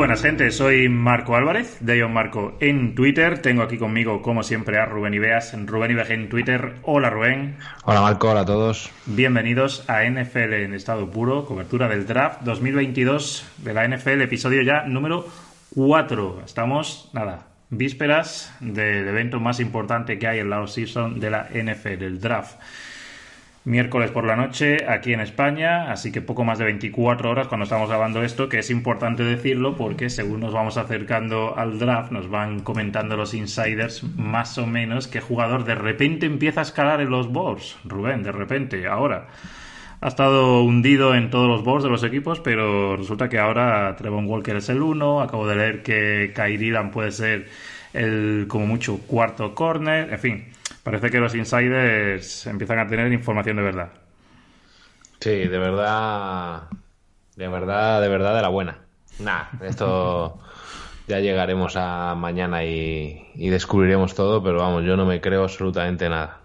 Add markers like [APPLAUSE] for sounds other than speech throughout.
Buenas gente, soy Marco Álvarez, de Ion Marco en Twitter. Tengo aquí conmigo, como siempre, a Rubén Ibeas, Rubén Ibeas en Twitter. Hola Rubén. Hola Marco, hola a todos. Bienvenidos a NFL en estado puro, cobertura del draft 2022 de la NFL, episodio ya número 4. Estamos, nada, vísperas del evento más importante que hay en la off-season de la NFL, el draft miércoles por la noche aquí en España, así que poco más de 24 horas cuando estamos grabando esto, que es importante decirlo porque según nos vamos acercando al draft, nos van comentando los insiders más o menos qué jugador de repente empieza a escalar en los boards. Rubén, de repente, ahora. Ha estado hundido en todos los boards de los equipos, pero resulta que ahora Trevon Walker es el uno. Acabo de leer que Kairidan puede ser el, como mucho, cuarto corner. En fin, parece que los insiders empiezan a tener información de verdad. Sí, de verdad, de verdad, de verdad, de la buena. Nah, esto ya llegaremos a mañana y, y descubriremos todo, pero vamos, yo no me creo absolutamente nada.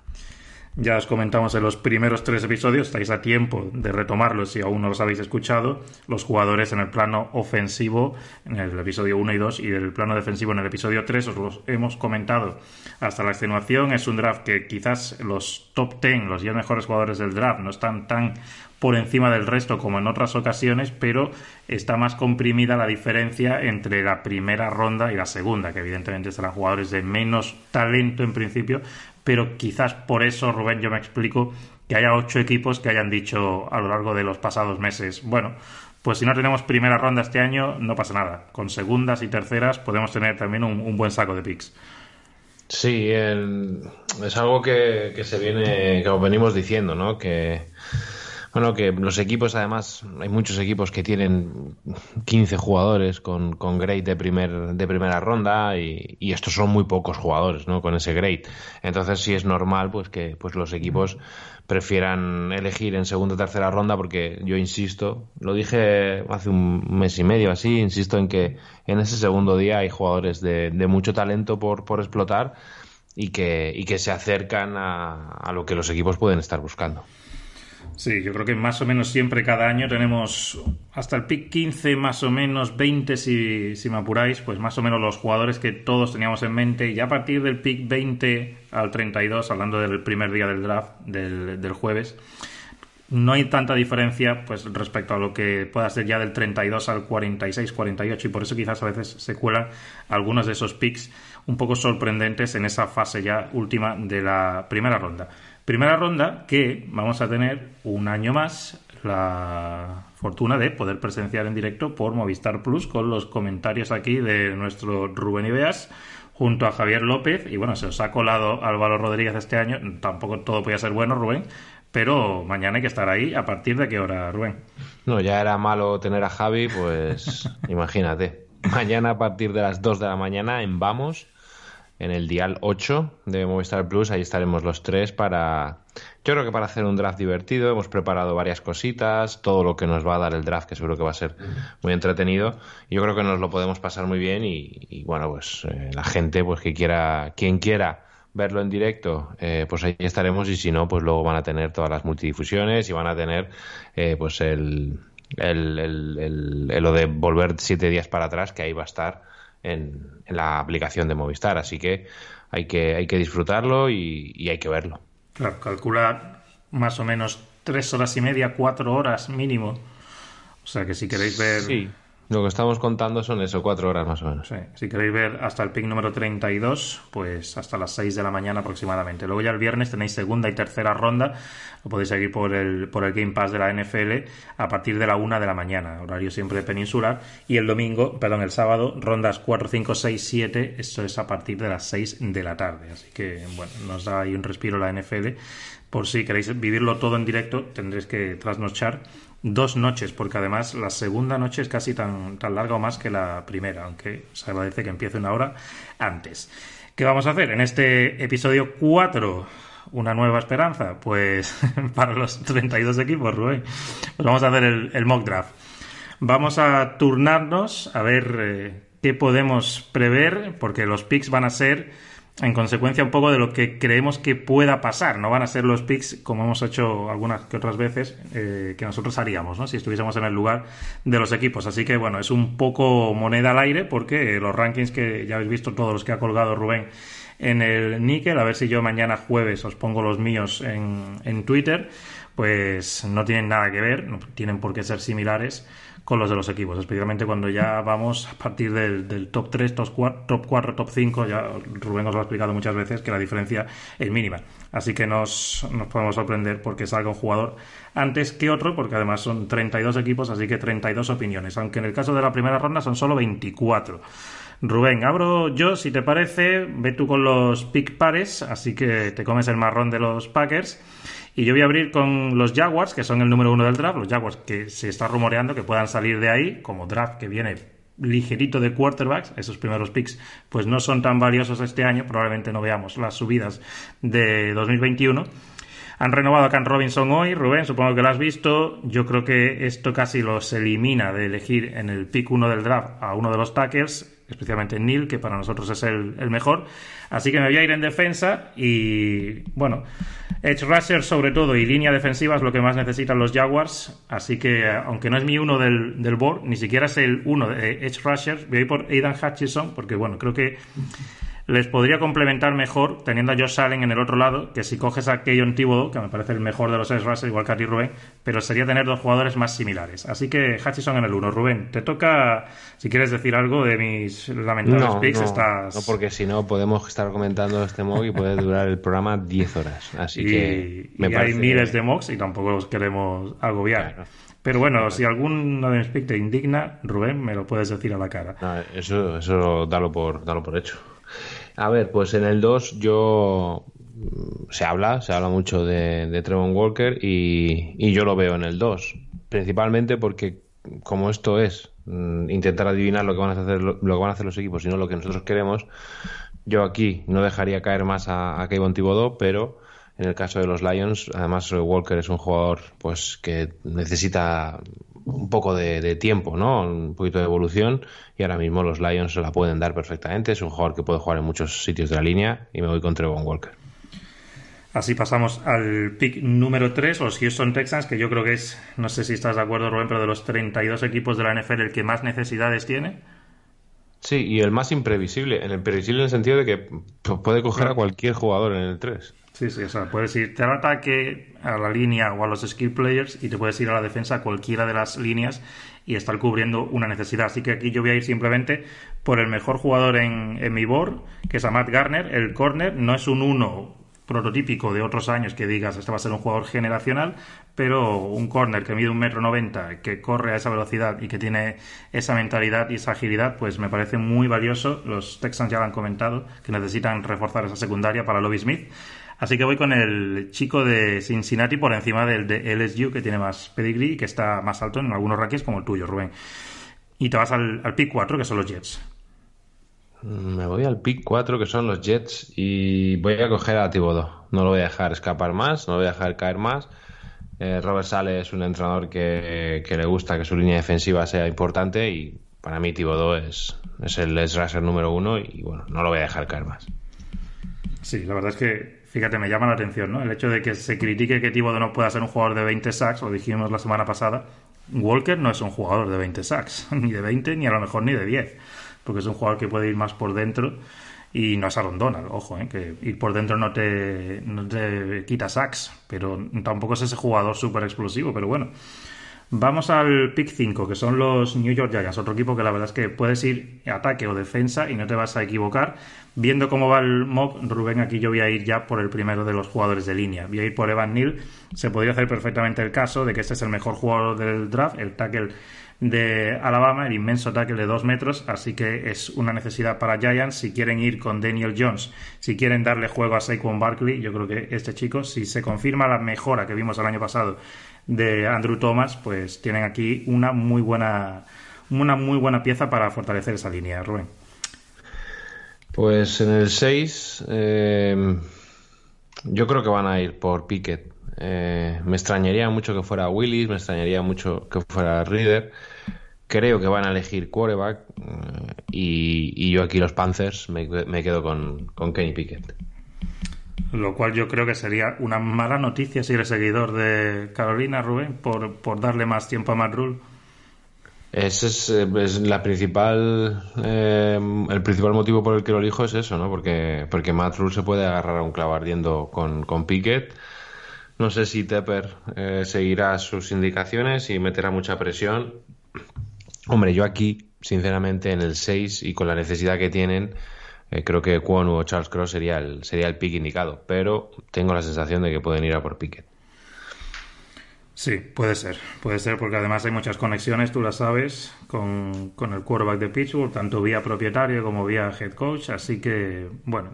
Ya os comentamos en los primeros tres episodios, estáis a tiempo de retomarlos si aún no los habéis escuchado, los jugadores en el plano ofensivo en el episodio 1 y 2 y del plano defensivo en el episodio 3 os los hemos comentado hasta la extenuación. Es un draft que quizás los top 10, los 10 mejores jugadores del draft no están tan por encima del resto como en otras ocasiones, pero está más comprimida la diferencia entre la primera ronda y la segunda, que evidentemente serán jugadores de menos talento en principio, pero quizás por eso, Rubén, yo me explico que haya ocho equipos que hayan dicho a lo largo de los pasados meses, bueno, pues si no tenemos primera ronda este año, no pasa nada. Con segundas y terceras podemos tener también un, buen saco de picks. Sí, es algo que, que, se viene, como venimos diciendo, ¿no? Que, bueno, que los equipos, además, hay muchos equipos que tienen 15 jugadores con, con de, primer, de primera ronda y, y, estos son muy pocos jugadores, ¿no? Con ese grade. Entonces, sí es normal, pues, que pues los equipos prefieran elegir en segunda o tercera ronda porque yo insisto, lo dije hace un mes y medio así, insisto en que en ese segundo día hay jugadores de, de mucho talento por, por explotar y que, y que se acercan a, a lo que los equipos pueden estar buscando. Sí, yo creo que más o menos siempre cada año tenemos hasta el pick 15, más o menos 20 si, si me apuráis, pues más o menos los jugadores que todos teníamos en mente. Y a partir del pick 20 al 32, hablando del primer día del draft del, del jueves, no hay tanta diferencia pues respecto a lo que pueda ser ya del 32 al 46, 48 y por eso quizás a veces se cuelan algunos de esos picks un poco sorprendentes en esa fase ya última de la primera ronda. Primera ronda que vamos a tener un año más la fortuna de poder presenciar en directo por Movistar Plus con los comentarios aquí de nuestro Rubén Ibeas junto a Javier López y bueno, se os ha colado Álvaro Rodríguez este año, tampoco todo podía ser bueno Rubén, pero mañana hay que estar ahí. ¿A partir de qué hora, Rubén? No, ya era malo tener a Javi, pues [LAUGHS] imagínate. Mañana a partir de las 2 de la mañana en Vamos, en el dial 8 de Movistar Plus, ahí estaremos los tres para, yo creo que para hacer un draft divertido, hemos preparado varias cositas, todo lo que nos va a dar el draft, que seguro que va a ser muy entretenido, yo creo que nos lo podemos pasar muy bien y, bueno, pues eh, la gente, pues que quiera, quien quiera verlo en directo, eh, pues ahí estaremos. Y si no, pues luego van a tener todas las multidifusiones y van a tener eh, pues el, el, el, el, lo de volver siete días para atrás, que ahí va a estar en, la aplicación de Movistar. Así que hay que, hay que disfrutarlo y, hay que verlo. Claro, calcular más o menos tres horas y media, cuatro horas mínimo. O sea que si queréis ver. Sí. Lo que estamos contando son eso, cuatro horas más o menos. Sí. Si queréis ver hasta el pick número 32, pues hasta las 6 de la mañana aproximadamente. Luego ya el viernes tenéis segunda y tercera ronda. Lo podéis seguir por el, por el Game Pass de la NFL a partir de la 1 de la mañana, horario siempre peninsular. Y el domingo, perdón, el sábado, rondas 4, 5, 6, 7. Eso es a partir de las 6 de la tarde. Así que, bueno, nos da ahí un respiro la NFL. Por si queréis vivirlo todo en directo, tendréis que trasnochar dos noches, porque además la segunda noche es casi tan, tan larga o más que la primera, aunque se agradece que empiece una hora antes. ¿Qué vamos a hacer en este episodio 4? Una nueva esperanza, pues [LAUGHS] para los 32 equipos, Rubén. Pues vamos a hacer el, mock draft. Vamos a turnarnos a ver eh, qué podemos prever, porque los picks van a ser en consecuencia un poco de lo que creemos que pueda pasar. No van a ser los picks como hemos hecho algunas que otras veces eh, que nosotros haríamos, ¿no? Si estuviésemos en el lugar de los equipos. Así que bueno, es un poco moneda al aire porque los rankings que ya habéis visto todos los que ha colgado Rubén en el níquel, a ver si yo mañana jueves os pongo los míos en, en Twitter, pues no tienen nada que ver, no tienen por qué ser similares con los de los equipos, especialmente cuando ya vamos a partir del, top 3, top 4, top 4, top 5, ya Rubén os lo ha explicado muchas veces que la diferencia es mínima. Así que nos, nos podemos sorprender porque salga un jugador antes que otro, porque además son 32 equipos, así que 32 opiniones, aunque en el caso de la primera ronda son solo 24. Rubén, abro yo, si te parece, ve tú con los pick pares, así que te comes el marrón de los Packers. Y yo voy a abrir con los Jaguars, que son el número uno del draft, los Jaguars que se está rumoreando que puedan salir de ahí, como draft que viene ligerito de quarterbacks, esos primeros picks pues no son tan valiosos este año, probablemente no veamos las subidas de 2021. Han renovado a Can Robinson hoy, Rubén, supongo que lo has visto. Yo creo que esto casi los elimina de elegir en el pick uno del draft a uno de los tackles especialmente Neil, que para nosotros es el, mejor. Así que me voy a ir en defensa y, bueno, Edge Rusher sobre todo y línea defensiva es lo que más necesitan los Jaguars. Así que, aunque no es mi uno del, del board, ni siquiera es el uno de Edge Rusher, voy a ir por Aidan Hutchison, porque, bueno, creo que les podría complementar mejor teniendo a Josh Allen en el otro lado, que si coges a Keyon Thibodeau, que me parece el mejor de los Edge Rushers, igual que a ti Rubén, pero sería tener dos jugadores más similares. Así que Hutchison en el uno. Rubén, te toca, si quieres decir algo de mis lamentables picks, estás... No, porque si no podemos estar comentando este mock y puede durar el programa 10 horas. Así que me hay miles de mocks y tampoco los queremos agobiar. Pero bueno, si alguno de mis picks te indigna, Rubén, me lo puedes decir a la cara. eso, eso dalo por, dalo por hecho. A ver, pues en el 2 yo mm, se habla, se habla mucho de, de Trevon Walker y, yo lo veo en el 2, principalmente porque como esto es mm, intentar adivinar lo que van a hacer lo, que van a hacer los equipos y no lo que nosotros queremos, yo aquí no dejaría caer más a, a Kevin pero en el caso de los Lions, además Walker es un jugador pues que necesita un poco de, tiempo, ¿no? Un poquito de evolución y ahora mismo los Lions se la pueden dar perfectamente. Es un jugador que puede jugar en muchos sitios de la línea y me voy con Trevon Walker. Así pasamos al pick número 3, los Houston Texans, que yo creo que es, no sé si estás de acuerdo, Rubén, pero de los 32 equipos de la NFL el que más necesidades tiene. Sí, y el más imprevisible. En el previsible en el sentido de que puede coger a cualquier jugador en el 3. Sí, sí, o sea, puedes irte al ataque, a la línea o a los skill players y te puedes ir a la defensa a cualquiera de las líneas y estar cubriendo una necesidad. Así que aquí yo voy a ir simplemente por el mejor jugador en, mi board, que es a Matt Garner. El corner no es un uno prototípico de otros años que digas este va a ser un jugador generacional, pero un corner que mide un metro noventa, que corre a esa velocidad y que tiene esa mentalidad y esa agilidad, pues me parece muy valioso. Los Texans ya lo han comentado que necesitan reforzar esa secundaria para Lobby Smith. Así que voy con el chico de Cincinnati por encima del de LSU, que tiene más pedigree y que está más alto en algunos rankings como el tuyo, Rubén. Y te vas al, pick 4, que son los Jets. Me voy al pick 4, que son los Jets, y voy a coger a Tibodo. No lo voy a dejar escapar más, no lo voy a dejar caer más. Eh, Robert Sale es un entrenador que, le gusta que su línea defensiva sea importante y para mí Tibodo es, es el rusher número uno y bueno, no lo voy a dejar caer más. Sí, la verdad es que Fíjate, me llama la atención, ¿no? El hecho de que se critique que Thibodeau no pueda ser un jugador de 20 sacks, lo dijimos la semana pasada. Walker no es un jugador de 20 sacks, [LAUGHS] ni de 20, ni a lo mejor ni de 10. porque es un jugador que puede ir más por dentro y no es Aaron Donald, ojo, ¿eh? que ir por dentro no te, no te quita sacks, pero tampoco es ese jugador súper explosivo, pero bueno. Vamos al pick 5, que son los New York Giants, otro equipo que la verdad es que puedes ir ataque o defensa y no te vas a equivocar. Viendo cómo va el mock, Rubén, aquí yo voy a ir ya por el primero de los jugadores de línea. Voy a ir por Evan Neal. Se podría hacer perfectamente el caso de que este es el mejor jugador del draft, el tackle de Alabama, el inmenso tackle de 2 metros, así que es una necesidad para Giants. Si quieren ir con Daniel Jones, si quieren darle juego a Saquon Barkley, yo creo que este chico, si se confirma la mejora que vimos el año pasado de Andrew Thomas, pues tienen aquí una muy buena, una muy buena pieza para fortalecer esa línea, Rubén. Pues en el 6 eh, yo creo que van a ir por Pickett. Eh, me extrañaría mucho que fuera Willis, me extrañaría mucho que fuera Reader. Creo que van a elegir quarterback eh, y, yo aquí los Panthers me, quedo con, con Kenny Pickett. Lo cual yo creo que sería una mala noticia si eres seguidor de Carolina, Rubén, por, por darle más tiempo a Matt Rule. Ese es, eh, es, la principal, eh, el principal motivo por el que lo elijo es eso, ¿no? Porque, porque Matt Rule se puede agarrar a un clavo ardiendo con, con Pickett. No sé si Tepper eh, seguirá sus indicaciones y meterá mucha presión. Hombre, yo aquí, sinceramente, en el 6 y con la necesidad que tienen, eh, creo que Kwon o Charles Cross sería el, sería el pick indicado, pero tengo la sensación de que pueden ir a por Pickett. Sí, puede ser, puede ser, porque además hay muchas conexiones, tú las sabes, con, con el quarterback de Pittsburgh, tanto vía propietario como vía head coach, así que, bueno,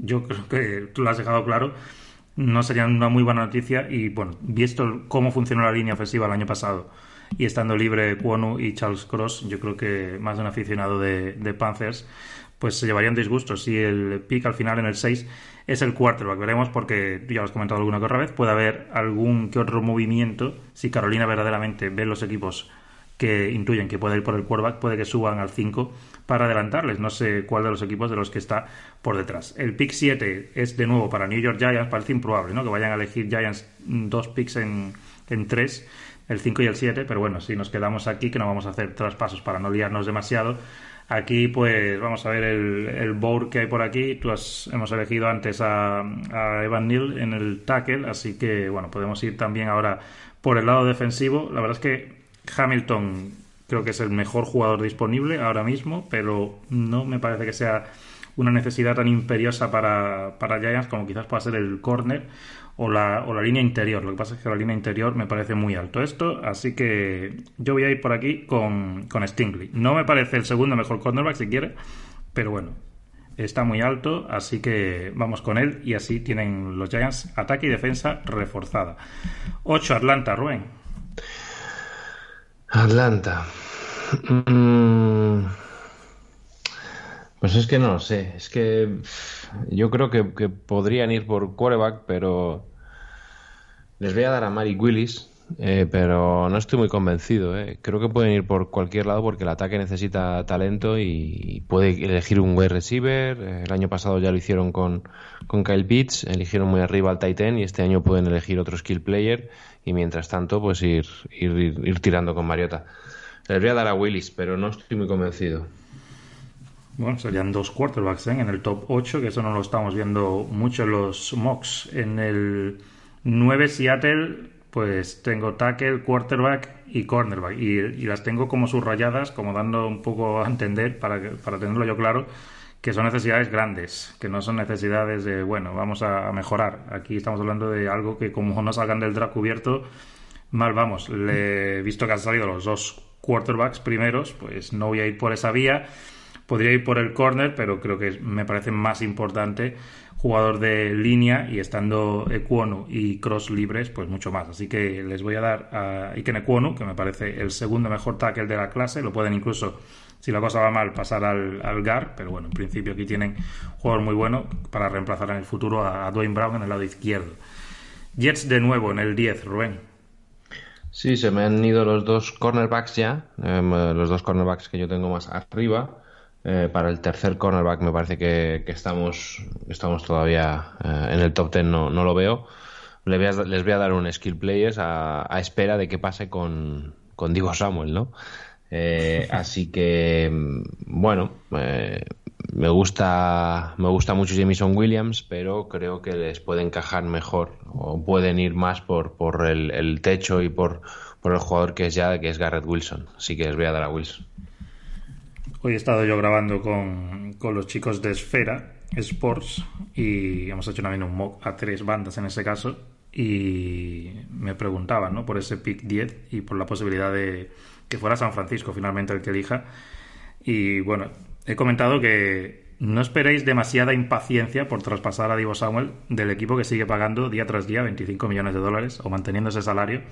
yo creo que tú lo has dejado claro, no sería una muy buena noticia y, bueno, visto cómo funcionó la línea ofensiva el año pasado y estando libre Kwonu y Charles Cross, yo creo que más de un aficionado de, de Panthers pues se llevarían disgustos. Si el pick al final en el 6 es el quarterback, veremos porque ya lo has comentado alguna que otra vez, puede haber algún que otro movimiento. Si Carolina verdaderamente ve los equipos que intuyen que puede ir por el quarterback, puede que suban al 5 para adelantarles. No sé cuál de los equipos de los que está por detrás. El pick 7 es de nuevo para New York Giants, parece improbable, ¿no? Que vayan a elegir Giants dos picks en, en 3, el 5 y el 7, pero bueno, si nos quedamos aquí, que no vamos a hacer traspasos para no liarnos demasiado, Aquí, pues, vamos a ver el, board que hay por aquí. Tú has, hemos elegido antes a, Evan Neal en el tackle, así que, bueno, podemos ir también ahora por el lado defensivo. La verdad es que Hamilton creo que es el mejor jugador disponible ahora mismo, pero no me parece que sea una necesidad tan imperiosa para, para Giants como quizás pueda ser el corner o la, o la línea interior. Lo que pasa es que la línea interior me parece muy alto esto, así que yo voy a ir por aquí con, con Stingley. No me parece el segundo mejor cornerback si quiere, pero bueno, está muy alto, así que vamos con él y así tienen los Giants ataque y defensa reforzada. 8 Atlanta, Rubén. Atlanta. Mm. Pues es que no lo sé, es que yo creo que, podrían ir por quarterback, pero les voy a dar a Mari Willis, eh, pero no estoy muy convencido. Eh. Creo que pueden ir por cualquier lado porque el ataque necesita talento y puede elegir un wide receiver. El año pasado ya lo hicieron con, Kyle Pitts, eligieron muy arriba al Titan y este año pueden elegir otro skill player y mientras tanto pues ir, ir, ir tirando con Mariota. Les voy a dar a Willis, pero no estoy muy convencido. Bueno, serían dos quarterbacks ¿eh? en el top 8, que eso no lo estamos viendo mucho en los mocks. En el 9 Seattle, pues tengo tackle, quarterback y cornerback. Y, las tengo como subrayadas, como dando un poco a entender, para, para tenerlo yo claro, que son necesidades grandes, que no son necesidades de, bueno, vamos a, mejorar. Aquí estamos hablando de algo que como no salgan del draft cubierto, mal vamos. Le visto que han salido los dos quarterbacks primeros, pues no voy a ir por esa vía Podría ir por el corner, pero creo que me parece más importante jugador de línea y estando Ecuono y Cross libres, pues mucho más. Así que les voy a dar a Iken Ecuono, que me parece el segundo mejor tackle de la clase. Lo pueden incluso, si la cosa va mal, pasar al, GAR, pero bueno, en principio aquí tienen jugador muy bueno para reemplazar en el futuro a, Dwayne Brown en el lado izquierdo. Jets de nuevo en el 10, Rubén. Sí, se me han ido los dos cornerbacks ya, em, los dos cornerbacks que yo tengo más arriba. Eh, para el tercer cornerback me parece que, estamos, estamos todavía eh, en el top ten, no, no lo veo. Les voy, a, les voy a dar un skill players a, espera de qué pase con, con Divo Samuel, ¿no? Eh, [LAUGHS] así que, bueno, me gusta, me gusta mucho Jameson Williams, pero creo que les puede encajar mejor o pueden ir más por, por el, techo y por, por el jugador que es ya, que es Garrett Wilson. Así que les voy a dar a Wilson. Hoy he estado yo grabando con, con los chicos de Esfera Sports y hemos hecho también un mock a tres bandas en ese caso y me preguntaban ¿no? por ese pick 10 y por la posibilidad de que fuera San Francisco finalmente el que elija. Y bueno, he comentado que no esperéis demasiada impaciencia por traspasar a Divo Samuel del equipo que sigue pagando día tras día 25 millones de dólares o manteniendo ese salario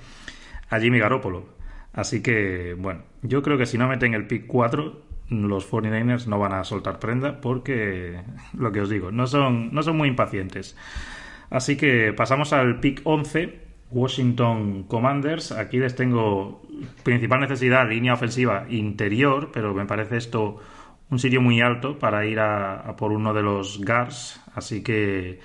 a Jimmy Garoppolo. Así que, bueno, yo creo que si no meten el pick 4, los 49ers no van a soltar prenda porque, lo que os digo, no son, no son muy impacientes. Así que pasamos al pick 11, Washington Commanders. Aquí les tengo principal necesidad, línea ofensiva interior, pero me parece esto un sitio muy alto para ir a, por uno de los guards. Así que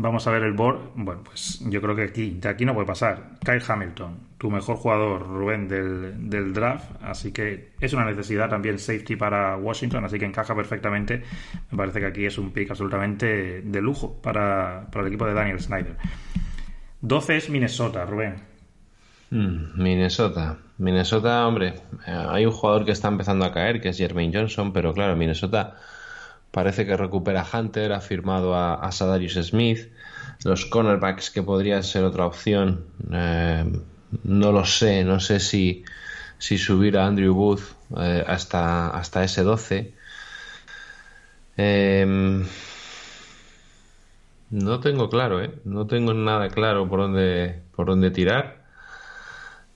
vamos a ver el board. Bueno, pues yo creo que aquí, de aquí no puede pasar. Kyle Hamilton, tu mejor jugador, Rubén, del, draft. Así que es una necesidad también safety para Washington, así que encaja perfectamente. Me parece que aquí es un pick absolutamente de lujo para, para el equipo de Daniel Snyder. 12 es Minnesota, Rubén. Hmm, Minnesota. Minnesota, hombre, eh, hay un jugador que está empezando a caer, que es Jermaine Johnson, pero claro, Minnesota parece que recupera Hunter, ha firmado a, Sadarius Smith. Los cornerbacks, que podría ser otra opción, eh, no lo sé, no sé si, subir a Andrew Booth eh, hasta, hasta ese 12. No tengo claro, ¿eh? No tengo nada claro por dónde, por dónde tirar.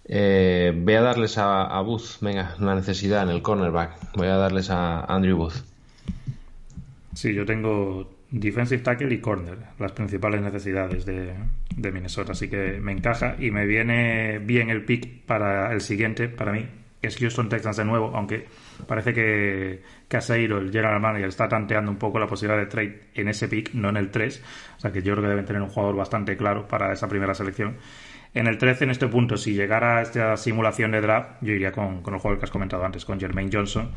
Voy a darles a, a, Booth, venga, una necesidad en el cornerback. Voy a darles a Andrew Booth. Sí, yo tengo defensive tackle y corner, las principales necesidades de, Minnesota. Así que me encaja y me viene bien el pick para el siguiente, para mí, es Houston Texans de nuevo, aunque parece que Caseiro, el general manager, está tanteando un poco la posibilidad de trade en ese pick, no en el 3. O sea que yo creo que deben tener un jugador bastante claro para esa primera selección. En el 13, en este punto, si llegara esta simulación de draft, yo iría con, el jugador que has comentado antes, con Jermaine Johnson,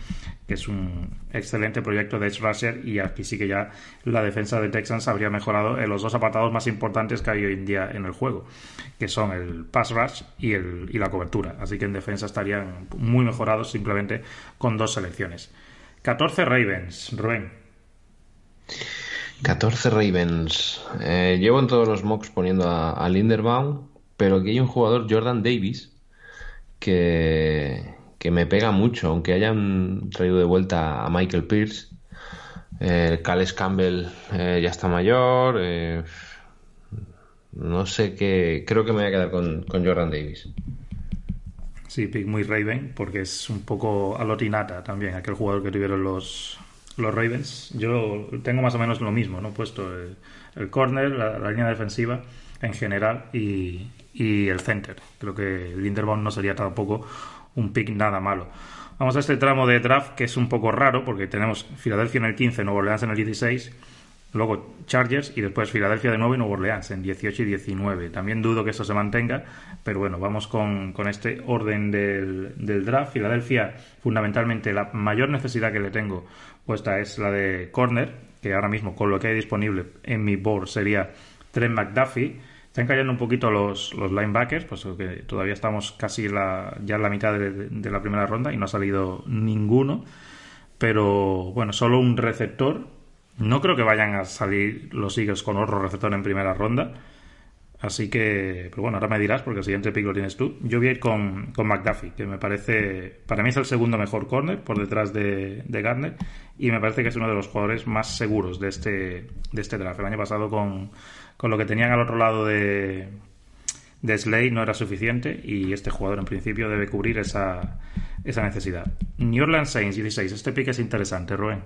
que es un excelente proyecto de rusher y aquí sí que ya la defensa de Texans habría mejorado en los dos apartados más importantes que hay hoy en día en el juego, que son el pass rush y la cobertura. Así que en defensa estarían muy mejorados simplemente con dos selecciones. 14 Ravens, Rubén. 14 Ravens. Eh, llevo en todos los mocks poniendo a, a Linderbaum pero aquí hay un jugador, Jordan Davis, que, que me pega mucho, aunque hayan traído de vuelta a Michael Pierce. Eh, Cales Campbell eh, ya está mayor. Eh, no sé qué. Creo que me voy a quedar con, Jordan Davis. Sí, pick muy Raven, porque es un poco alotinata también, aquel jugador que tuvieron los, los Ravens. Yo tengo más o menos lo mismo, ¿no? Puesto el, corner, la, línea defensiva en general y, y el center. Creo que Linderbaum no sería tampoco un pick nada malo. Vamos a este tramo de draft que es un poco raro porque tenemos Filadelfia en el 15, Nuevo Orleans en el 16, luego Chargers y después Filadelfia de nuevo y Nuevo Orleans en 18 y 19. También dudo que eso se mantenga, pero bueno, vamos con, este orden del, del, draft. Filadelfia, fundamentalmente, la mayor necesidad que le tengo puesta es la de corner, que ahora mismo con lo que hay disponible en mi board sería Trent McDuffie están cayendo un poquito los, los linebackers, pues que todavía estamos casi ya en la mitad de, la primera ronda y no ha salido ninguno. Pero bueno, solo un receptor. No creo que vayan a salir los Eagles con otro receptor en primera ronda. Así que, pero bueno, ahora me dirás porque el siguiente pick lo tienes tú. Yo voy a ir con, con McDuffie, que me parece, para mí es el segundo mejor corner por detrás de, de Gardner y me parece que es uno de los jugadores más seguros de este, de este draft. El año pasado con, con lo que tenían al otro lado de, de Slay no era suficiente y este jugador en principio debe cubrir esa, esa necesidad. New Orleans Saints 16, este pick es interesante, Rubén.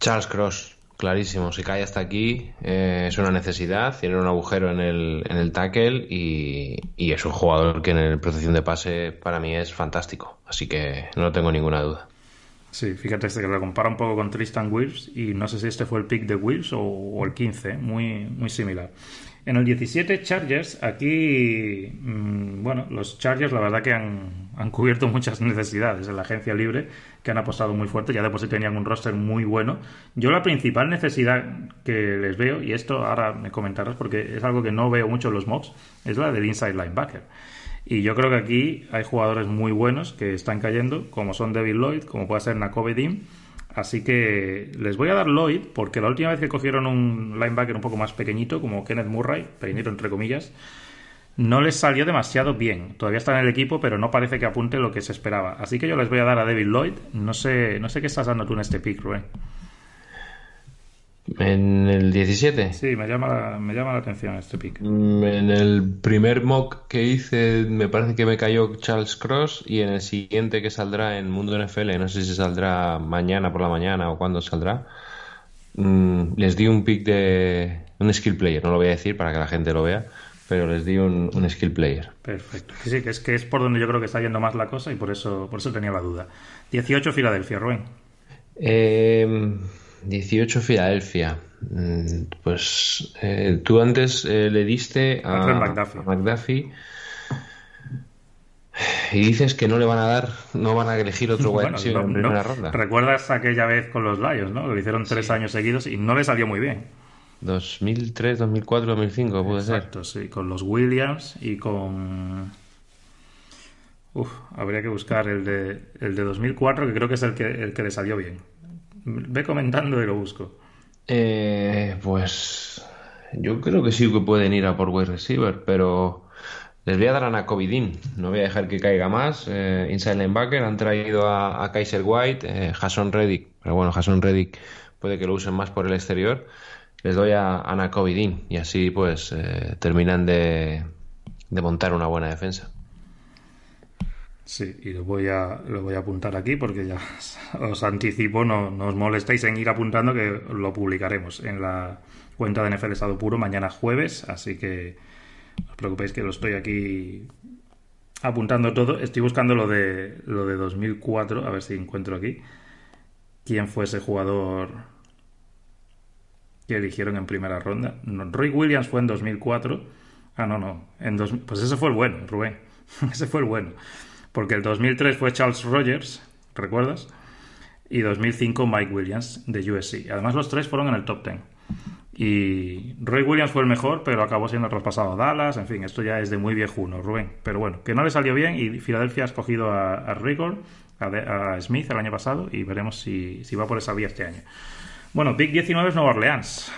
Charles Cross, clarísimo, si cae hasta aquí eh, es una necesidad, tiene un agujero en el, en el tackle y, y, es un jugador que en el protección de pase para mí es fantástico, así que no tengo ninguna duda. Sí, fíjate este que lo compara un poco con Tristan Wills y no sé si este fue el pick de Wills o, el 15, muy, muy similar. En el 17, Chargers. Aquí, mm, bueno, los Chargers la verdad que han, han, cubierto muchas necesidades en la agencia libre, que han apostado muy fuerte. Ya de por sí tenían un roster muy bueno. Yo la principal necesidad que les veo, y esto ahora me comentarás porque es algo que no veo mucho en los mobs, es la del inside linebacker. Y yo creo que aquí hay jugadores muy buenos que están cayendo, como son David Lloyd, como puede ser Nakobe Dean Así que les voy a dar Lloyd, porque la última vez que cogieron un linebacker un poco más pequeñito, como Kenneth Murray, pequeñito entre comillas, no les salió demasiado bien. Todavía está en el equipo, pero no parece que apunte lo que se esperaba. Así que yo les voy a dar a David Lloyd. No sé, no sé qué estás dando tú en este pick, Rubén. ¿En el 17? Sí, me llama la, me llama la atención este pick. Mm, en el primer mock que hice, me parece que me cayó Charles Cross. Y en el siguiente que saldrá en Mundo NFL, no sé si saldrá mañana por la mañana o cuándo saldrá, mm, les di un pick de un skill player. No lo voy a decir para que la gente lo vea, pero les di un, skill player. Perfecto. Sí, que es que es por donde yo creo que está yendo más la cosa y por eso, por eso tenía la duda. 18 Filadelfia, Rubén. Eh 18 Filadelfia. Mm, pues eh, tú antes eh, le diste a, McDuffie. y dices que no le van a dar, no van a elegir otro [LAUGHS] wide en primera ronda. ¿Recuerdas aquella vez con los Lions, no? lo hicieron tres años seguidos y no le salió muy bien. 2003, 2004, 2005, puede ser. Exacto, sí, con los Williams y con. Uf, habría que buscar el de, el de 2004, que creo que es el que, el que le salió bien. Ve comentando y lo busco. Eh, pues yo creo que sí que pueden ir a por wide receiver, pero les voy a dar a Nakovidin. No voy a dejar que caiga más. Eh, inside linebacker han traído a, Kaiser White, eh, Jason Reddick, pero bueno, Jason Reddick puede que lo usen más por el exterior. Les doy a, a y así pues eh, terminan de montar una buena defensa. Sí, y lo voy a, lo voy a apuntar aquí porque ya [LAUGHS] os anticipo, no, no os molestéis en ir apuntando que lo publicaremos en la cuenta de NFL Estado Puro mañana jueves, así que no os preocupéis que lo estoy aquí apuntando todo. Estoy buscando lo de, lo de 2004, a ver si encuentro aquí. ¿Quién fue ese jugador que eligieron en primera ronda? Roy Williams fue en 2004. Ah, no, no. En dos, pues ese fue el bueno, Rubén. [LAUGHS] ese fue el bueno porque el 2003 fue Charles Rogers, ¿recuerdas? Y 2005 Mike Williams de USC. Además los tres fueron en el top 10. Y Roy Williams fue el mejor, pero acabó siendo traspasado a Dallas. En fin, esto ya es de muy viejuno, Rubén. Pero bueno, que no le salió bien y Filadelfia ha escogido a, a a, Smith el año pasado y veremos si, va por esa vía este año. Bueno, Big 19 es Nueva Orleans.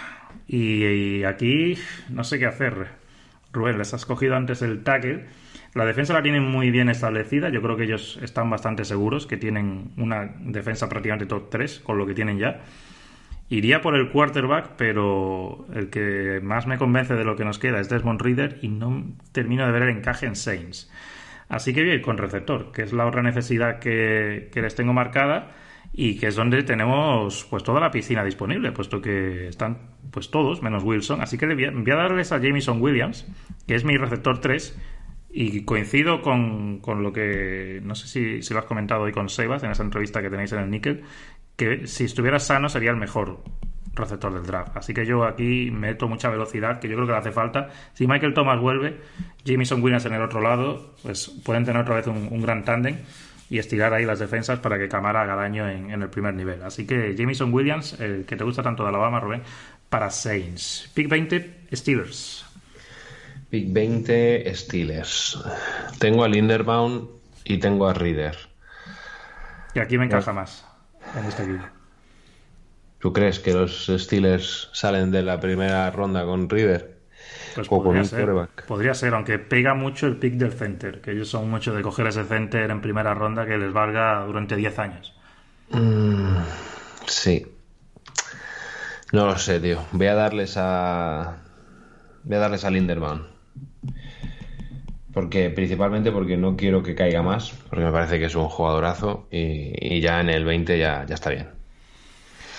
Y, y, aquí no sé qué hacer. Rubén, les has cogido antes el tackle la defensa la tienen muy bien establecida. Yo creo que ellos están bastante seguros que tienen una defensa prácticamente top 3 con lo que tienen ya. Iría por el quarterback, pero el que más me convence de lo que nos queda es Desmond Reader y no termino de ver el encaje en Saints. Así que voy a ir con receptor, que es la otra necesidad que, les tengo marcada y que es donde tenemos pues toda la piscina disponible, puesto que están pues todos, menos Wilson. Así que voy a, a darles a Jamison Williams, que es mi receptor 3, y coincido con, con, lo que, no sé si, si, lo has comentado hoy con Sebas en esa entrevista que tenéis en el Nickel, que si estuviera sano sería el mejor receptor del draft. Así que yo aquí meto mucha velocidad, que yo creo que le hace falta. Si Michael Thomas vuelve, Jamison Williams en el otro lado, pues pueden tener otra vez un, gran tándem y estirar ahí las defensas para que Camara haga daño en, en el primer nivel. Así que Jamison Williams, el que te gusta tanto de Alabama, Rubén, para Saints. Pick 20, Steelers. Pick 20 Steelers. Tengo a Linderbaum y tengo a Reader. Y aquí me encaja más en este vídeo. ¿Tú crees que los Steelers salen de la primera ronda con Reader? Pues podría, ser, podría ser, aunque pega mucho el pick del center, que ellos son mucho de coger ese center en primera ronda que les valga durante 10 años. Mm, sí. No lo sé, tío. Voy a darles a. Voy a darles a Linderbaum. Porque, principalmente porque no quiero que caiga más, porque me parece que es un jugadorazo y, ya en el 20 ya, ya está bien.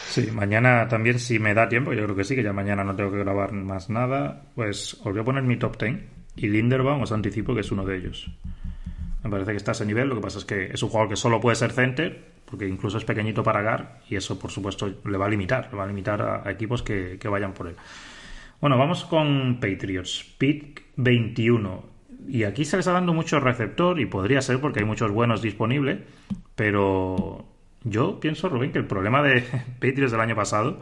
Sí, mañana también, si me da tiempo, yo creo que sí, que ya mañana no tengo que grabar más nada, pues os voy a poner mi top 10 y Linderbaum os anticipo que es uno de ellos. Me parece que está a ese nivel, lo que pasa es que es un jugador que solo puede ser center, porque incluso es pequeñito para gar, y eso por supuesto le va a limitar, le va a limitar a, equipos que, que vayan por él. Bueno, vamos con Patriots. Pick 21. Y aquí se les está dando mucho receptor y podría ser porque hay muchos buenos disponibles, pero yo pienso, Rubén, que el problema de [LAUGHS] Patriots del año pasado,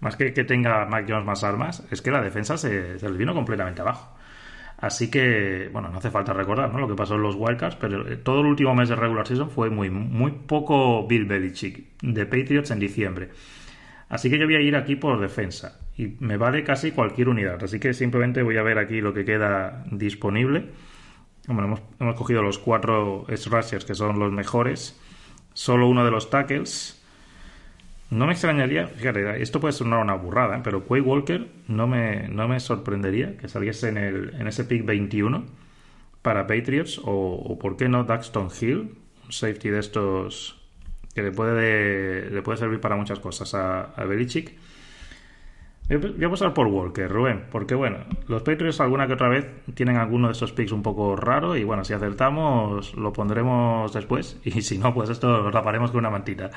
más que que tenga Mac Jones más armas, es que la defensa se, se les vino completamente abajo. Así que, bueno, no hace falta recordar ¿no? lo que pasó en los Wildcards, pero eh, todo el último mes de regular season fue muy, muy poco Bill Belichick de Patriots en diciembre. Así que yo voy a ir aquí por defensa y me vale casi cualquier unidad. Así que simplemente voy a ver aquí lo que queda disponible. Bueno, hemos, cogido los cuatro rushers que son los mejores. Solo uno de los tackles. No me extrañaría, fíjate, esto puede sonar una burrada, ¿eh? pero Quay Walker no me, no me sorprendería que saliese en, el, en ese pick 21 para Patriots o, por qué no Daxton Hill, un safety de estos que le puede, le puede servir para muchas cosas a, a Belichick. Voy a pasar por Walker, Rubén, porque bueno, los Patriots alguna que otra vez tienen alguno de esos picks un poco raro y bueno, si acertamos lo pondremos después [LAUGHS] y si no, pues esto lo raparemos con una mantita.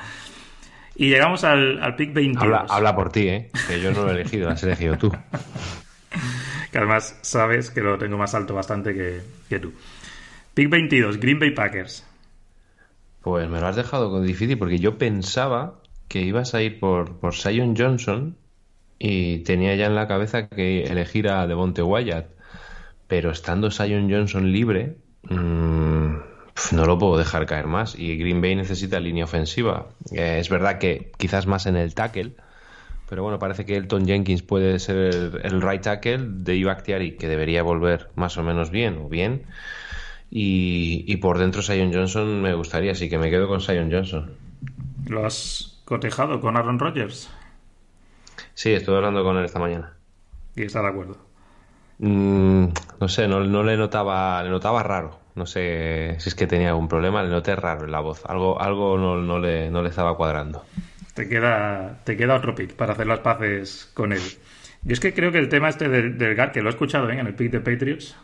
Y llegamos al, al pick 22. Habla, por ti, ¿eh? Que yo no lo he elegido, lo has elegido tú. [LAUGHS] que además sabes que lo tengo más alto bastante que, que tú. Pick 22, Green Bay Packers. Pues me lo has dejado difícil porque yo pensaba que ibas a ir por, por Sion Johnson y tenía ya en la cabeza que elegir a Devonte Wyatt. Pero estando Sion Johnson libre, mmm, no lo puedo dejar caer más. Y Green Bay necesita línea ofensiva. Eh, es verdad que quizás más en el tackle, pero bueno, parece que Elton Jenkins puede ser el, right tackle de Ibaktiari, que debería volver más o menos bien o bien. Y, por dentro Sion Johnson me gustaría, así que me quedo con Sion Johnson. ¿Lo has cotejado con Aaron Rodgers? Sí, estuve hablando con él esta mañana. ¿Y está de acuerdo? Mm, no sé, no, no, le notaba, le notaba raro. No sé si es que tenía algún problema, le noté raro en la voz. Algo, algo no, le, no le estaba cuadrando. Te queda, te queda otro pick para hacer las paces con él. Yo es que creo que el tema este del, del GAR, que lo he escuchado ¿eh? en el pick de Patriots,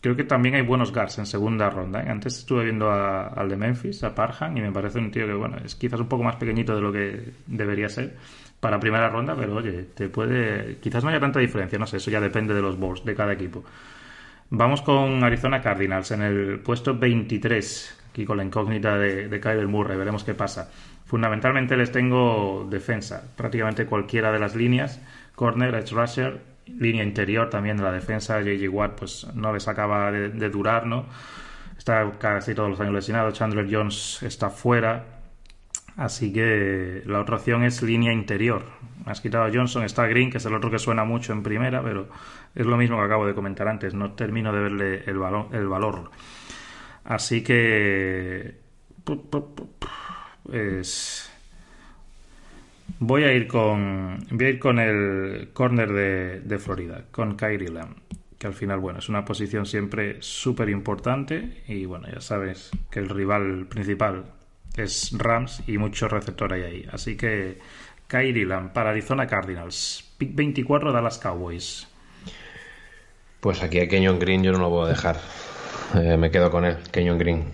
creo que también hay buenos guards en segunda ronda. ¿eh? Antes estuve viendo al de Memphis, a Parham, y me parece un tío que, bueno, es quizás un poco más pequeñito de lo que debería ser para primera ronda, pero oye, te puede. Quizás no haya tanta diferencia, no sé, eso ya depende de los boards de cada equipo. Vamos con Arizona Cardinals en el puesto 23, aquí con la incógnita de, de Kyler Murray, veremos qué pasa. Fundamentalmente les tengo defensa, prácticamente cualquiera de las líneas, corner, edge rusher, línea interior también de la defensa, JJ Watt pues no les acaba de, durar, ¿no? Está casi todos los años lesionado, Chandler Jones está fuera, así que la otra opción es línea interior. Has quitado a Johnson, está Green, que es el otro que suena mucho en primera, pero es lo mismo que acabo de comentar antes, no termino de verle el valor. Así que... Voy a ir con. Voy a ir con el corner de, de Florida, con Kyrie Lamb. Que al final, bueno, es una posición siempre súper importante. Y bueno, ya sabes que el rival principal es Rams y mucho receptor hay ahí. Así que Kyrie Lamb para Arizona Cardinals. Pick 24 Dallas Cowboys. Pues aquí a Kenyon Green yo no lo puedo dejar. Eh, me quedo con él, Kenyon Green.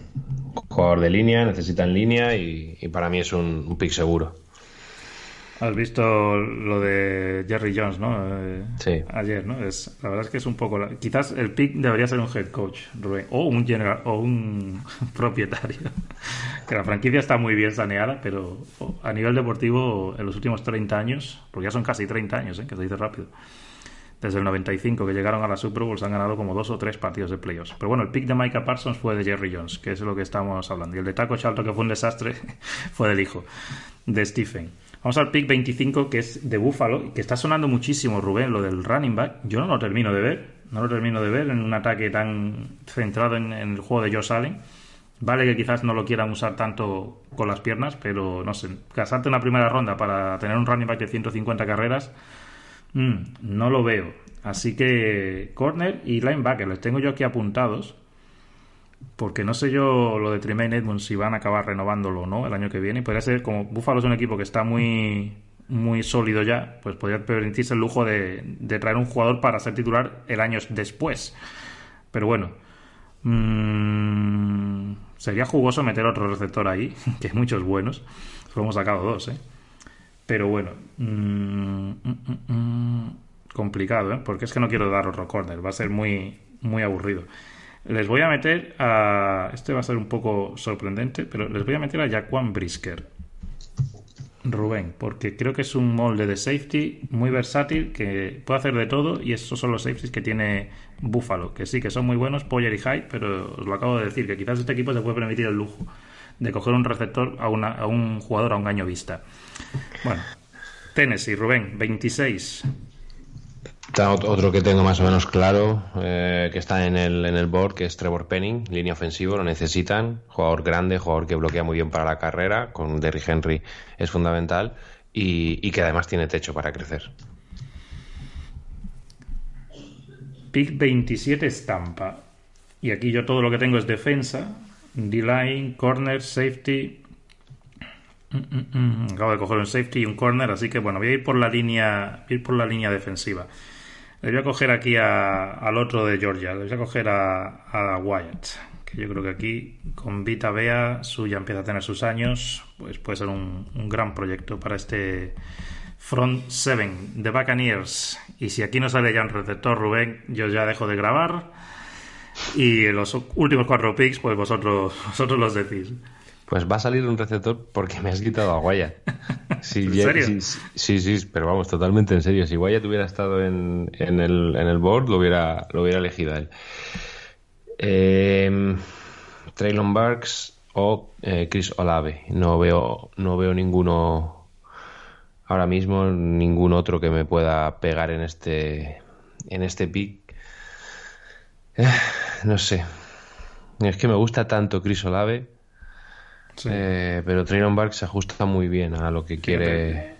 Jugador de línea, necesita en línea y, para mí es un, pick seguro. Has visto lo de Jerry Jones, ¿no? Eh, sí. Ayer, ¿no? Es, la verdad es que es un poco... Quizás el pick debería ser un head coach, Rubén, o un general, o un [LAUGHS] propietario. que la franquicia está muy bien saneada, pero a nivel deportivo, en los últimos 30 años, porque ya son casi 30 años, ¿eh? que se dice rápido, desde el 95 que llegaron a la Super Bowl, se han ganado como dos o tres partidos de playoffs. Pero bueno, el pick de Micah Parsons fue de Jerry Jones, que es lo que estamos hablando. Y el de Taco Charlton, que fue un desastre, [LAUGHS] fue del hijo de Stephen. Vamos al pick 25, que es de Buffalo, que está sonando muchísimo, Rubén, lo del running back. Yo no lo termino de ver, no lo termino de ver en un ataque tan centrado en, el juego de Josh Allen. Vale que quizás no lo quieran usar tanto con las piernas, pero no sé, casarte en la primera ronda para tener un running back de 150 carreras Mm, no lo veo. Así que corner y linebacker les tengo yo aquí apuntados. Porque no sé yo lo de Tremaine Edmonds si van a acabar renovándolo o no el año que viene. Podría ser como Buffalo es un equipo que está muy, muy sólido ya, pues podría permitirse el lujo de, traer un jugador para ser titular el año después. Pero bueno, mm, sería jugoso meter otro receptor ahí, [LAUGHS] que hay muchos buenos. Solo hemos sacado dos, ¿eh? Pero bueno, mm, mm, mm, complicado, ¿eh? porque es que no quiero dar otro corner, va a ser muy, muy aburrido. Les voy a meter a. Este va a ser un poco sorprendente, pero les voy a meter a Jaquan Brisker. Rubén, porque creo que es un molde de safety muy versátil que puede hacer de todo y esos son los safeties que tiene Buffalo, que sí, que son muy buenos, Poyer y Hyde, pero os lo acabo de decir, que quizás este equipo se puede permitir el lujo de coger un receptor a, a un jugador a un año vista. Bueno, Tennessee, Rubén, 26. Otro que tengo más o menos claro, eh, que está en el, en el board, que es Trevor Penning, línea ofensiva, lo necesitan. Jugador grande, jugador que bloquea muy bien para la carrera, con Derrick Henry es fundamental y, que además tiene techo para crecer. Pick 27 estampa. Y aquí yo todo lo que tengo es defensa, D-line, corner, safety. Mm, mm, mm. Acabo de coger un safety y un corner, así que bueno, voy a ir por la línea, ir por la línea defensiva. Le voy a coger aquí al otro de Georgia, le voy a coger a, Wyatt, que yo creo que aquí con Vita Bea, suya empieza a tener sus años, pues puede ser un, gran proyecto para este Front 7 de Buccaneers. Y si aquí no sale ya un receptor, Rubén, yo ya dejo de grabar. Y los últimos cuatro picks, pues vosotros, [LAUGHS] vosotros los decís. Pues va a salir un receptor porque me has quitado a Guaya. [LAUGHS] ¿En serio? Sí, sí, pero vamos, totalmente en serio. Si Guaya hubiera estado en, en, el, en el board, lo hubiera, lo hubiera elegido a él. Eh, Traylon Barks o eh, Chris Olave. No veo, no veo ninguno ahora mismo, ningún otro que me pueda pegar en este, en este pick. Eh, no sé. Es que me gusta tanto Chris Olave eh, pero Traylon Barks se ajusta muy bien a lo que quiere.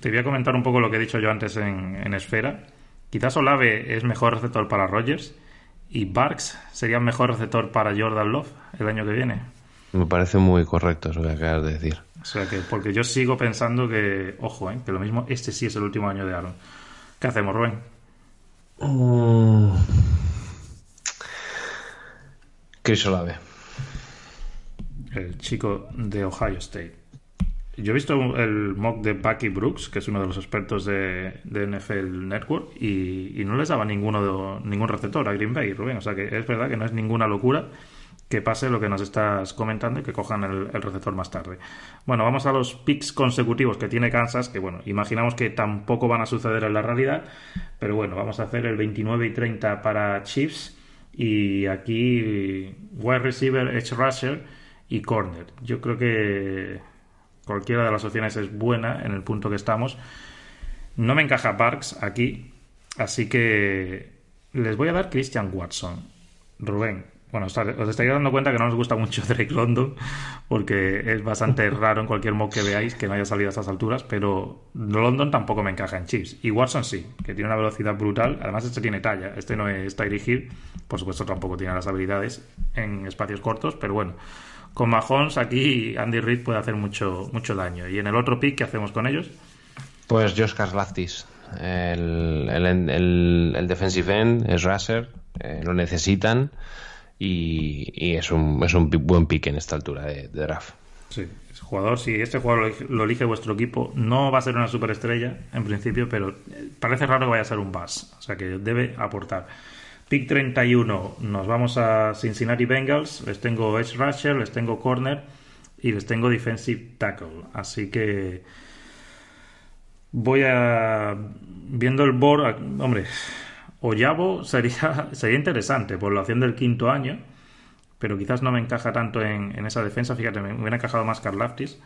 Te voy a comentar un poco lo que he dicho yo antes en, Esfera. Quizás Olave es mejor receptor para Rogers y Barks sería mejor receptor para Jordan Love el año que viene. Me parece muy correcto eso que acabas de decir. O sea que, porque yo sigo pensando que, ojo, eh, que lo mismo, este sí es el último año de Aaron. ¿Qué hacemos, Rubén? Mm. Chris Olave el chico de Ohio State. Yo he visto el mock de Bucky Brooks, que es uno de los expertos de, NFL Network, y, no les daba ninguno ningún receptor a Green Bay, Rubén. O sea que es verdad que no es ninguna locura que pase lo que nos estás comentando y que cojan el, receptor más tarde. Bueno, vamos a los picks consecutivos que tiene Kansas, que bueno, imaginamos que tampoco van a suceder en la realidad, pero bueno, vamos a hacer el 29 y 30 para Chiefs y aquí wide receiver, edge rusher y corner. Yo creo que cualquiera de las opciones es buena en el punto que estamos. No me encaja Parks aquí, así que les voy a dar Christian Watson. Rubén, bueno, os estaréis dando cuenta que no nos gusta mucho [LAUGHS] Drake London, porque es bastante [LAUGHS] raro en cualquier mock que veáis que no haya salido a estas alturas, pero London tampoco me encaja en Chiefs. Y Watson sí, que tiene una velocidad brutal. Además, este tiene talla. Este no es Tyreek Hill, por supuesto, tampoco tiene las habilidades en espacios cortos, pero bueno con Mahomes aquí Andy Reid puede hacer mucho, mucho daño. ¿Y en el otro pick qué hacemos con ellos? Pues Josh Karlaftis, el, el, el, defensive end, es raser, eh, lo necesitan y, es, un, es un buen pick en esta altura de, draft. Sí, es jugador, si este jugador lo, elige vuestro equipo, no va a ser una superestrella en principio, pero parece raro que vaya a ser un bus, o sea que debe aportar. Pick 31, nos vamos a Cincinnati Bengals. Les tengo edge rusher, les tengo corner y les tengo defensive tackle. Así que voy a viendo el board, hombre, Oyabo sería [LAUGHS] sería interesante por la opción del quinto año, pero quizás no me encaja tanto en, esa defensa. Fíjate, me hubiera encajado más Karlaftis.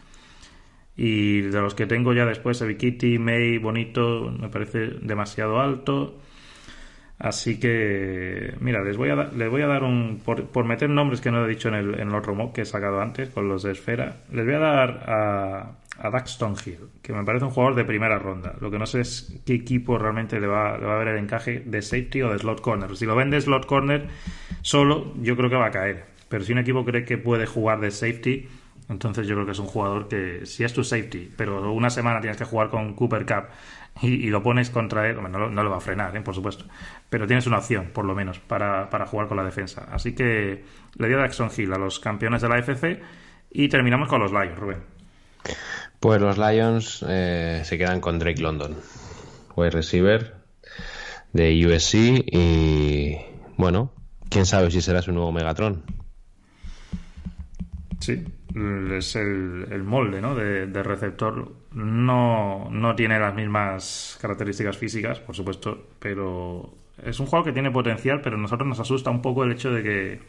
Y de los que tengo ya después, Evikiti, May, Bonito, me parece demasiado alto. Así que, mira, les voy a, les voy a dar un. Por, meter nombres que no he dicho en el, en el otro que he sacado antes, con los de esfera, les voy a dar a, a Daxton Hill, que me parece un jugador de primera ronda. Lo que no sé es qué equipo realmente le va, le va a ver el encaje de safety o de slot corner. Si lo ven de slot corner solo, yo creo que va a caer. Pero si un equipo cree que puede jugar de safety, entonces yo creo que es un jugador que, si es tu safety, pero una semana tienes que jugar con Cooper Cup y, lo pones contra él, no, no, lo va a frenar, ¿eh? por supuesto, pero tienes una opción, por lo menos, para, jugar con la defensa. Así que le dio Jackson Hill a los campeones de la FC y terminamos con los Lions, Rubén. Pues los Lions eh, se quedan con Drake London, wide receiver, de USC y bueno, quién sabe si será su nuevo Megatron. Sí, es el, molde ¿no? de, receptor. No, no tiene las mismas características físicas, por supuesto, pero es un juego que tiene potencial, pero a nosotros nos asusta un poco el hecho de que,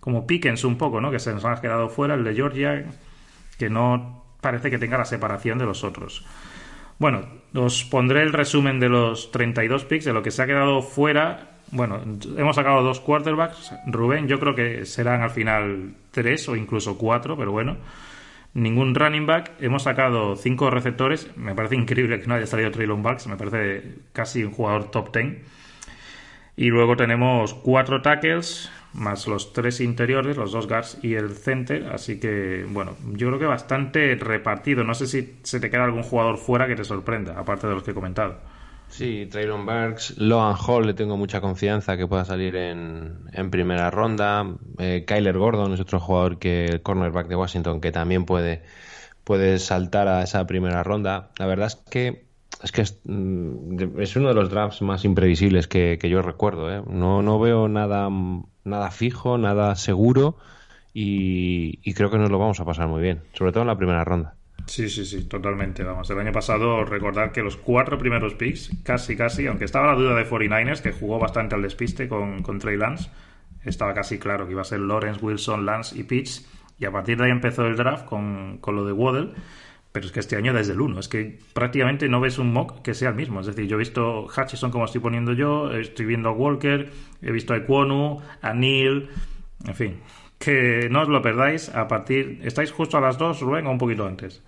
como Pickens un poco, ¿no? que se nos ha quedado fuera, el de Georgia, que no parece que tenga la separación de los otros. Bueno, os pondré el resumen de los 32 picks, de lo que se ha quedado fuera. Bueno, hemos sacado dos quarterbacks. Rubén, yo creo que serán al final tres o incluso cuatro, pero bueno. Ningún running back. Hemos sacado cinco receptores. Me parece increíble que no haya salido Traylon Bucks. Me parece casi un jugador top ten. Y luego tenemos cuatro tackles, más los tres interiores, los dos guards y el center. Así que, bueno, yo creo que bastante repartido. No sé si se te queda algún jugador fuera que te sorprenda, aparte de los que he comentado. Sí, Traylon Burks, Loan Hall le tengo mucha confianza que pueda salir en, primera ronda. Eh, Kyler Gordon es otro jugador que el cornerback de Washington que también puede, puede saltar a esa primera ronda. La verdad es que es que es, mm, es uno de los drafts más imprevisibles que, yo recuerdo. ¿eh? No, no veo nada nada fijo, nada seguro y, creo que nos lo vamos a pasar muy bien, sobre todo en la primera ronda. Sí, sí, sí, totalmente. Vamos, el año pasado recordar que los cuatro primeros picks, casi, casi, aunque estaba la duda de 49ers, que jugó bastante al despiste con, con Trey Lance, estaba casi claro que iba a ser Lawrence, Wilson, Lance y Pitts, y a partir de ahí empezó el draft con, con lo de Waddle, pero es que este año desde el 1, es que prácticamente no ves un mock que sea el mismo. Es decir, yo he visto Hutchison como estoy poniendo yo, estoy viendo a Walker, he visto a Equonu, a Neil, en fin, que no os lo perdáis a partir... ¿Estáis justo a las 2, Rubén, o un poquito antes?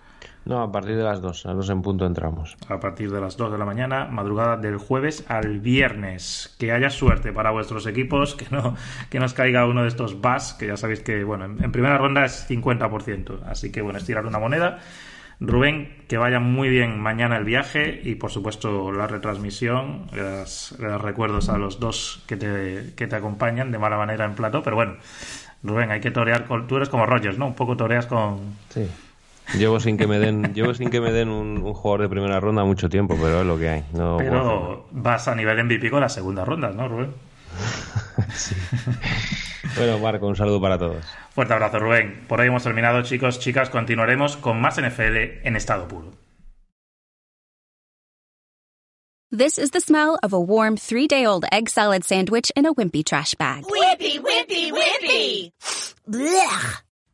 No, a partir de las 2, a las 2 en punto entramos. A partir de las 2 de la mañana, madrugada del jueves al viernes. Que haya suerte para vuestros equipos, que no que nos caiga uno de estos bus, que ya sabéis que, bueno, en, en primera ronda es 50%. Así que, bueno, es tirar una moneda Rubén, que vaya muy bien mañana el viaje y por supuesto la retransmisión. Le das, recuerdos a los dos que te, que te, acompañan de mala manera en plato, pero bueno, Rubén, hay que torear con. Tú eres como Rogers, ¿no? Un poco toreas con. Sí. Llevo sin que me den, llevo sin que me den un, jugador de primera ronda mucho tiempo, pero es lo que hay. No pero vas a nivel MVP con las segundas rondas, ¿no, Rubén? [LAUGHS] sí. Bueno, Marco, un saludo para todos. Fuerte abrazo, Rubén. Por hoy hemos terminado, chicos, chicas. Continuaremos con más NFL en estado puro. This is the smell of a warm three-day-old egg salad sandwich in a wimpy trash bag. Wimpy, wimpy, wimpy! Blech!